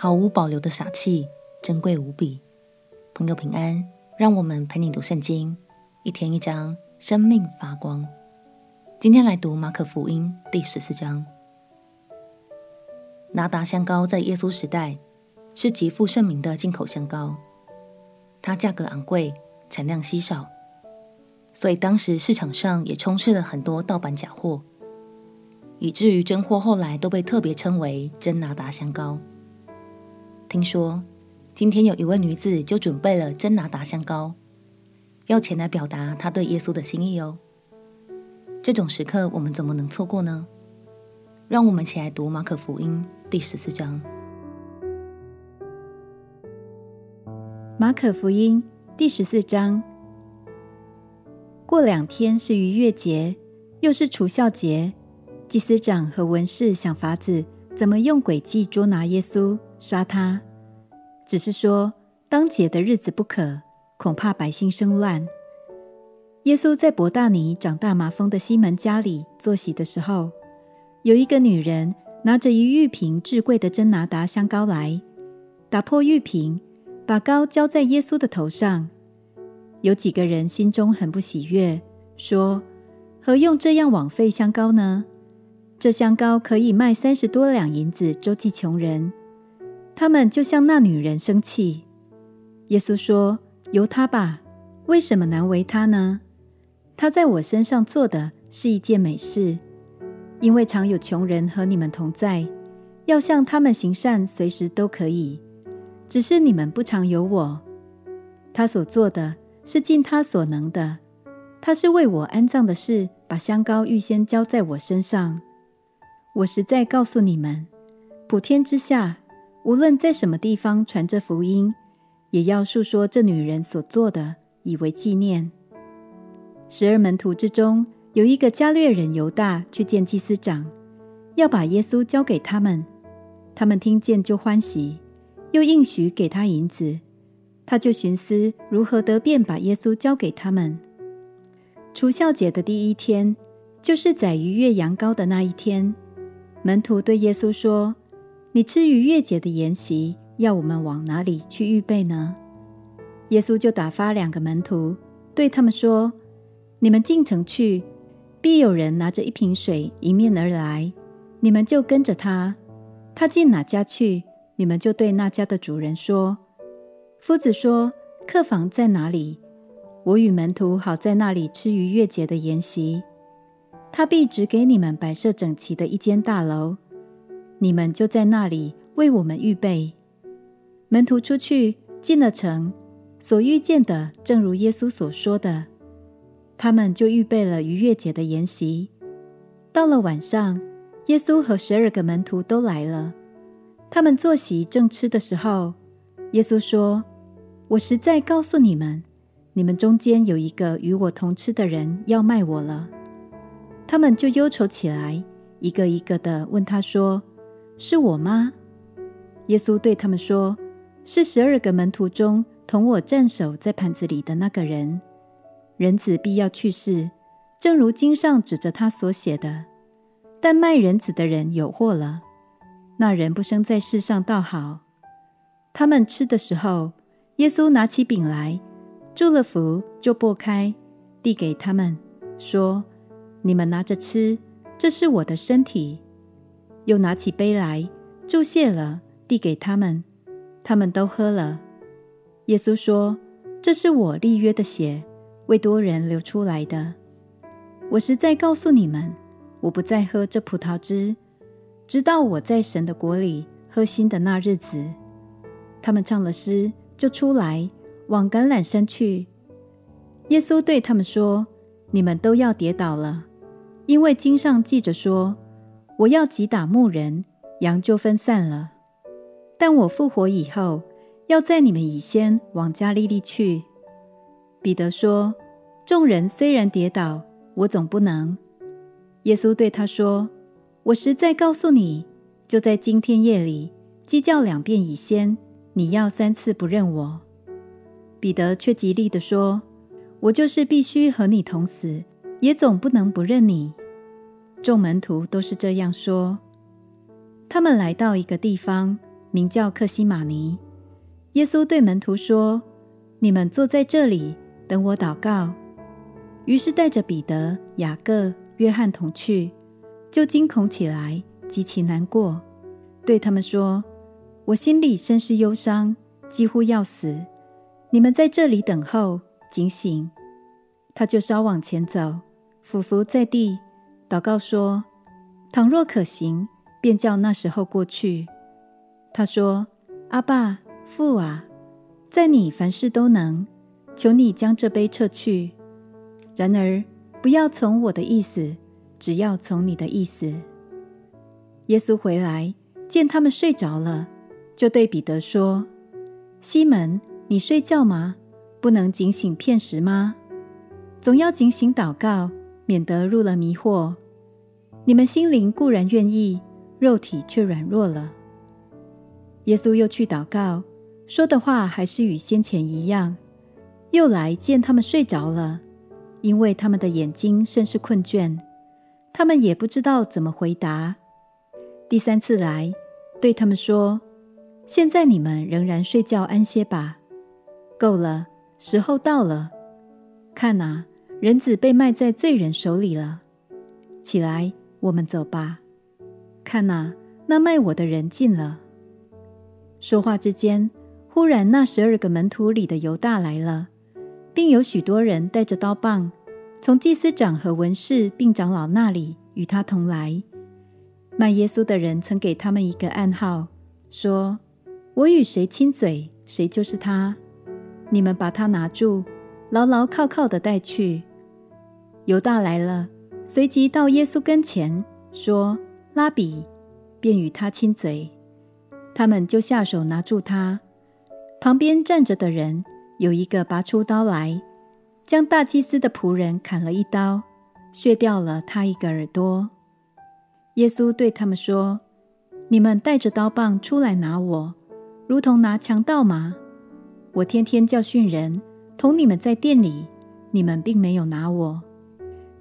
毫无保留的傻气，珍贵无比。朋友平安，让我们陪你读圣经，一天一章，生命发光。今天来读马可福音第十四章。拿达香膏在耶稣时代是极负盛名的进口香膏，它价格昂贵，产量稀少，所以当时市场上也充斥了很多盗版假货，以至于真货后来都被特别称为真拿达香膏。听说今天有一位女子就准备了真拿达香膏，要前来表达她对耶稣的心意哦。这种时刻我们怎么能错过呢？让我们起来读马可福音第十四章。马可福音第十四章。过两天是逾越节，又是除酵节，祭司长和文士想法子，怎么用诡计捉拿耶稣。杀他，只是说当节的日子不可，恐怕百姓生乱。耶稣在伯大尼长大麻风的西门家里坐席的时候，有一个女人拿着一玉瓶至贵的真拿达香膏来，打破玉瓶，把膏浇在耶稣的头上。有几个人心中很不喜悦，说：何用这样枉费香膏呢？这香膏可以卖三十多两银子，周济穷人。他们就向那女人生气。耶稣说：“由他吧，为什么难为他呢？他在我身上做的是一件美事，因为常有穷人和你们同在，要向他们行善，随时都可以。只是你们不常有我。他所做的是尽他所能的，他是为我安葬的事，把香膏预先浇在我身上。我实在告诉你们，普天之下。”无论在什么地方传这福音，也要述说这女人所做的，以为纪念。十二门徒之中有一个加略人犹大去见祭司长，要把耶稣交给他们。他们听见就欢喜，又应许给他银子。他就寻思如何得便把耶稣交给他们。除酵节的第一天，就是宰逾越羊羔的那一天，门徒对耶稣说。你吃逾越节的筵席，要我们往哪里去预备呢？耶稣就打发两个门徒，对他们说：“你们进城去，必有人拿着一瓶水迎面而来，你们就跟着他。他进哪家去，你们就对那家的主人说：夫子说，客房在哪里？我与门徒好在那里吃逾越节的筵席。他必指给你们摆设整齐的一间大楼。”你们就在那里为我们预备。门徒出去进了城，所遇见的正如耶稣所说的，他们就预备了逾越节的筵席。到了晚上，耶稣和十二个门徒都来了。他们坐席正吃的时候，耶稣说：“我实在告诉你们，你们中间有一个与我同吃的人要卖我了。”他们就忧愁起来，一个一个的问他说。是我吗？耶稣对他们说：“是十二个门徒中同我站守在盘子里的那个人。人子必要去世，正如经上指着他所写的。但卖人子的人有祸了。那人不生在世上倒好。”他们吃的时候，耶稣拿起饼来，祝了福，就擘开，递给他们，说：“你们拿着吃，这是我的身体。”又拿起杯来，祝谢了，递给他们，他们都喝了。耶稣说：“这是我立约的血，为多人流出来的。我实在告诉你们，我不再喝这葡萄汁，直到我在神的国里喝新的那日子。”他们唱了诗，就出来往橄榄山去。耶稣对他们说：“你们都要跌倒了，因为经上记着说。”我要击打牧人，羊就分散了。但我复活以后，要在你们以先往加利利去。彼得说：“众人虽然跌倒，我总不能。”耶稣对他说：“我实在告诉你，就在今天夜里，鸡叫两遍以先，你要三次不认我。”彼得却极力地说：“我就是必须和你同死，也总不能不认你。”众门徒都是这样说。他们来到一个地方，名叫克西马尼。耶稣对门徒说：“你们坐在这里，等我祷告。”于是带着彼得、雅各、约翰同去，就惊恐起来，极其难过，对他们说：“我心里甚是忧伤，几乎要死。你们在这里等候，警醒。”他就稍往前走，俯伏在地，祷告说：“倘若可行，便叫那时候过去。”他说：“阿爸，父啊，在你凡事都能，求你将这杯撤去。然而不要从我的意思，只要从你的意思。”耶稣回来，见他们睡着了，就对彼得说：“西门，你睡觉吗？不能警醒片时吗？总要警醒祷告，免得入了迷惑。你们心灵固然愿意，肉体却软弱了。”耶稣又去祷告，说的话还是与先前一样。又来见他们睡着了，因为他们的眼睛甚是困倦，他们也不知道怎么回答。第三次来，对他们说：“现在你们仍然睡觉安歇吧，够了，时候到了。看哪，人子被卖在罪人手里了。起来，我们走吧。看哪，那卖我的人近了。”说话之间，忽然那十二个门徒里的犹大来了，并有许多人带着刀棒，从祭司长和文士并长老那里与他同来。卖耶稣的人曾给他们一个暗号，说：“我与谁亲嘴，谁就是他。你们把他拿住，牢牢靠靠的带去。”犹大来了，随即到耶稣跟前，说：“拉比！”便与他亲嘴。他们就下手拿住他。旁边站着的人有一个拔出刀来，将大祭司的仆人砍了一刀，削掉了他一个耳朵。耶稣对他们说：“你们带着刀棒出来拿我，如同拿强盗吗？我天天教训人，同你们在店里，你们并没有拿我。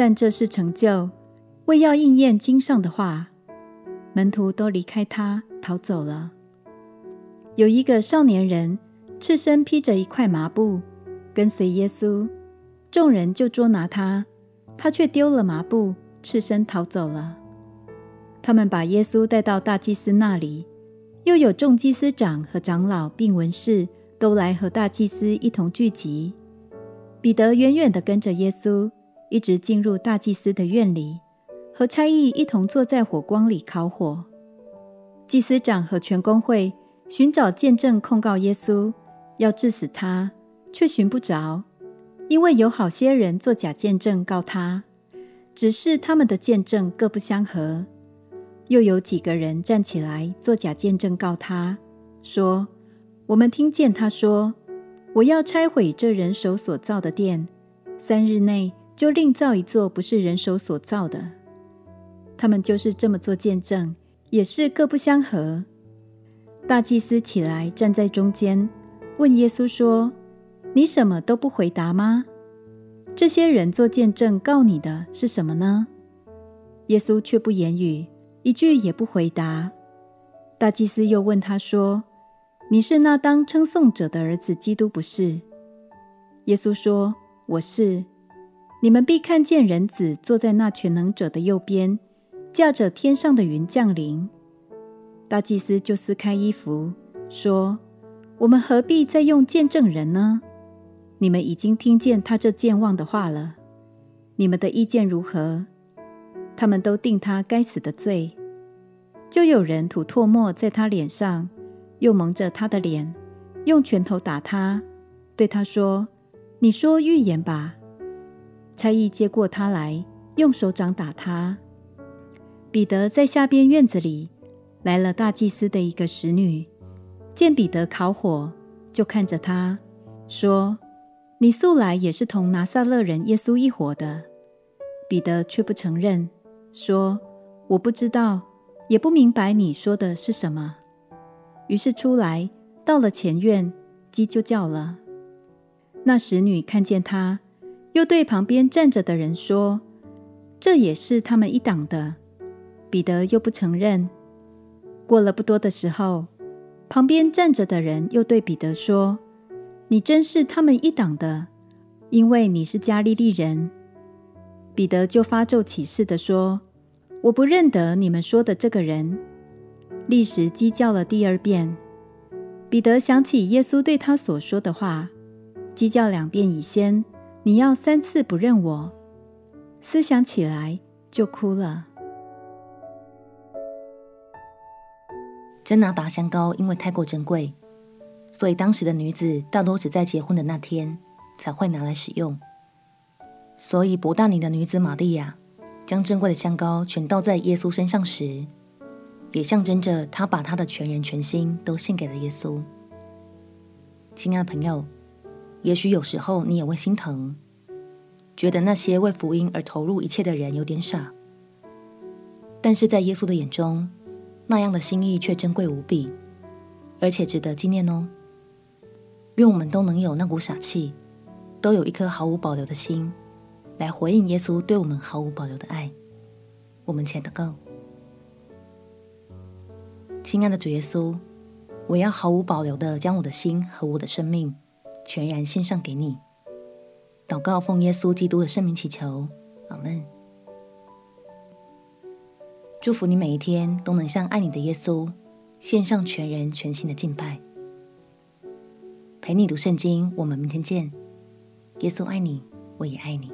但这是成就，为要应验经上的话。门徒都离开他，逃走了。有一个少年人，赤身披着一块麻布，跟随耶稣，众人就捉拿他，他却丢了麻布，赤身逃走了。他们把耶稣带到大祭司那里，又有众祭司长和长老并文士都来和大祭司一同聚集。彼得远远地跟着耶稣，一直进入大祭司的院里，和差役一同坐在火光里烤火。祭司长和全公会寻找见证控告耶稣，要治死他，却寻不着，因为有好些人作假见证告他，只是他们的见证各不相合。又有几个人站起来作假见证告他，说：“我们听见他说，我要拆毁这人手所造的殿，三日内就另造一座不是人手所造的。”他们就是这么做见证，也是各不相合。大祭司起来站在中间，问耶稣说：“你什么都不回答吗？这些人做见证告你的是什么呢？”耶稣却不言语。一句也不回答。大祭司又问他说：“你是那当称颂者的儿子基督，不是？”耶稣说：“我是。你们必看见人子坐在那全能者的右边，驾着天上的云降临。”大祭司就撕开衣服，说：“我们何必再用见证人呢？你们已经听见他这健忘的话了。你们的意见如何？”他们都定他该死的罪，就有人吐唾沫在他脸上，又蒙着他的脸，用拳头打他，对他说：“你说预言吧。”差役接过他来，用手掌打他。彼得在下边院子里，来了大祭司的一个使女，见彼得烤火，就看着他说：“你素来也是同拿撒勒人耶稣一伙的。”彼得却不承认。说：“我不知道，也不明白你说的是什么。”于是出来，到了前院，鸡就叫了。那使女看见他，又对旁边站着的人说：“这也是他们一党的。”彼得又不承认。过了不多的时候，旁边站着的人又对彼得说：“你真是他们一党的，因为你是加利利人。”彼得就发咒起誓的说：“我不认得你们说的这个人。”立时鸡叫了第二遍。彼得想起耶稣对他所说的话：“鸡叫两遍以先，你要三次不认我。”思想起来就哭了。真拿达香膏因为太过珍贵，所以当时的女子大多只在结婚的那天才会拿来使用。所以伯大尼的女子玛利亚将珍贵的香膏全倒在耶稣身上时，也象征着她把她的全人全心都献给了耶稣。亲爱的朋友，也许有时候你也会心疼，觉得那些为福音而投入一切的人有点傻，但是在耶稣的眼中，那样的心意却珍贵无比，而且值得纪念哦。愿我们都能有那股傻气，都有一颗毫无保留的心，来回应耶稣对我们毫无保留的爱。我们且祷告。亲爱的主耶稣，我要毫无保留的将我的心和我的生命全然献上给你。祷告奉耶稣基督的圣名祈求，阿门。祝福你每一天都能向爱你的耶稣献上全人全心的敬拜。陪你读圣经，我们明天见。耶稣爱你，我也爱你。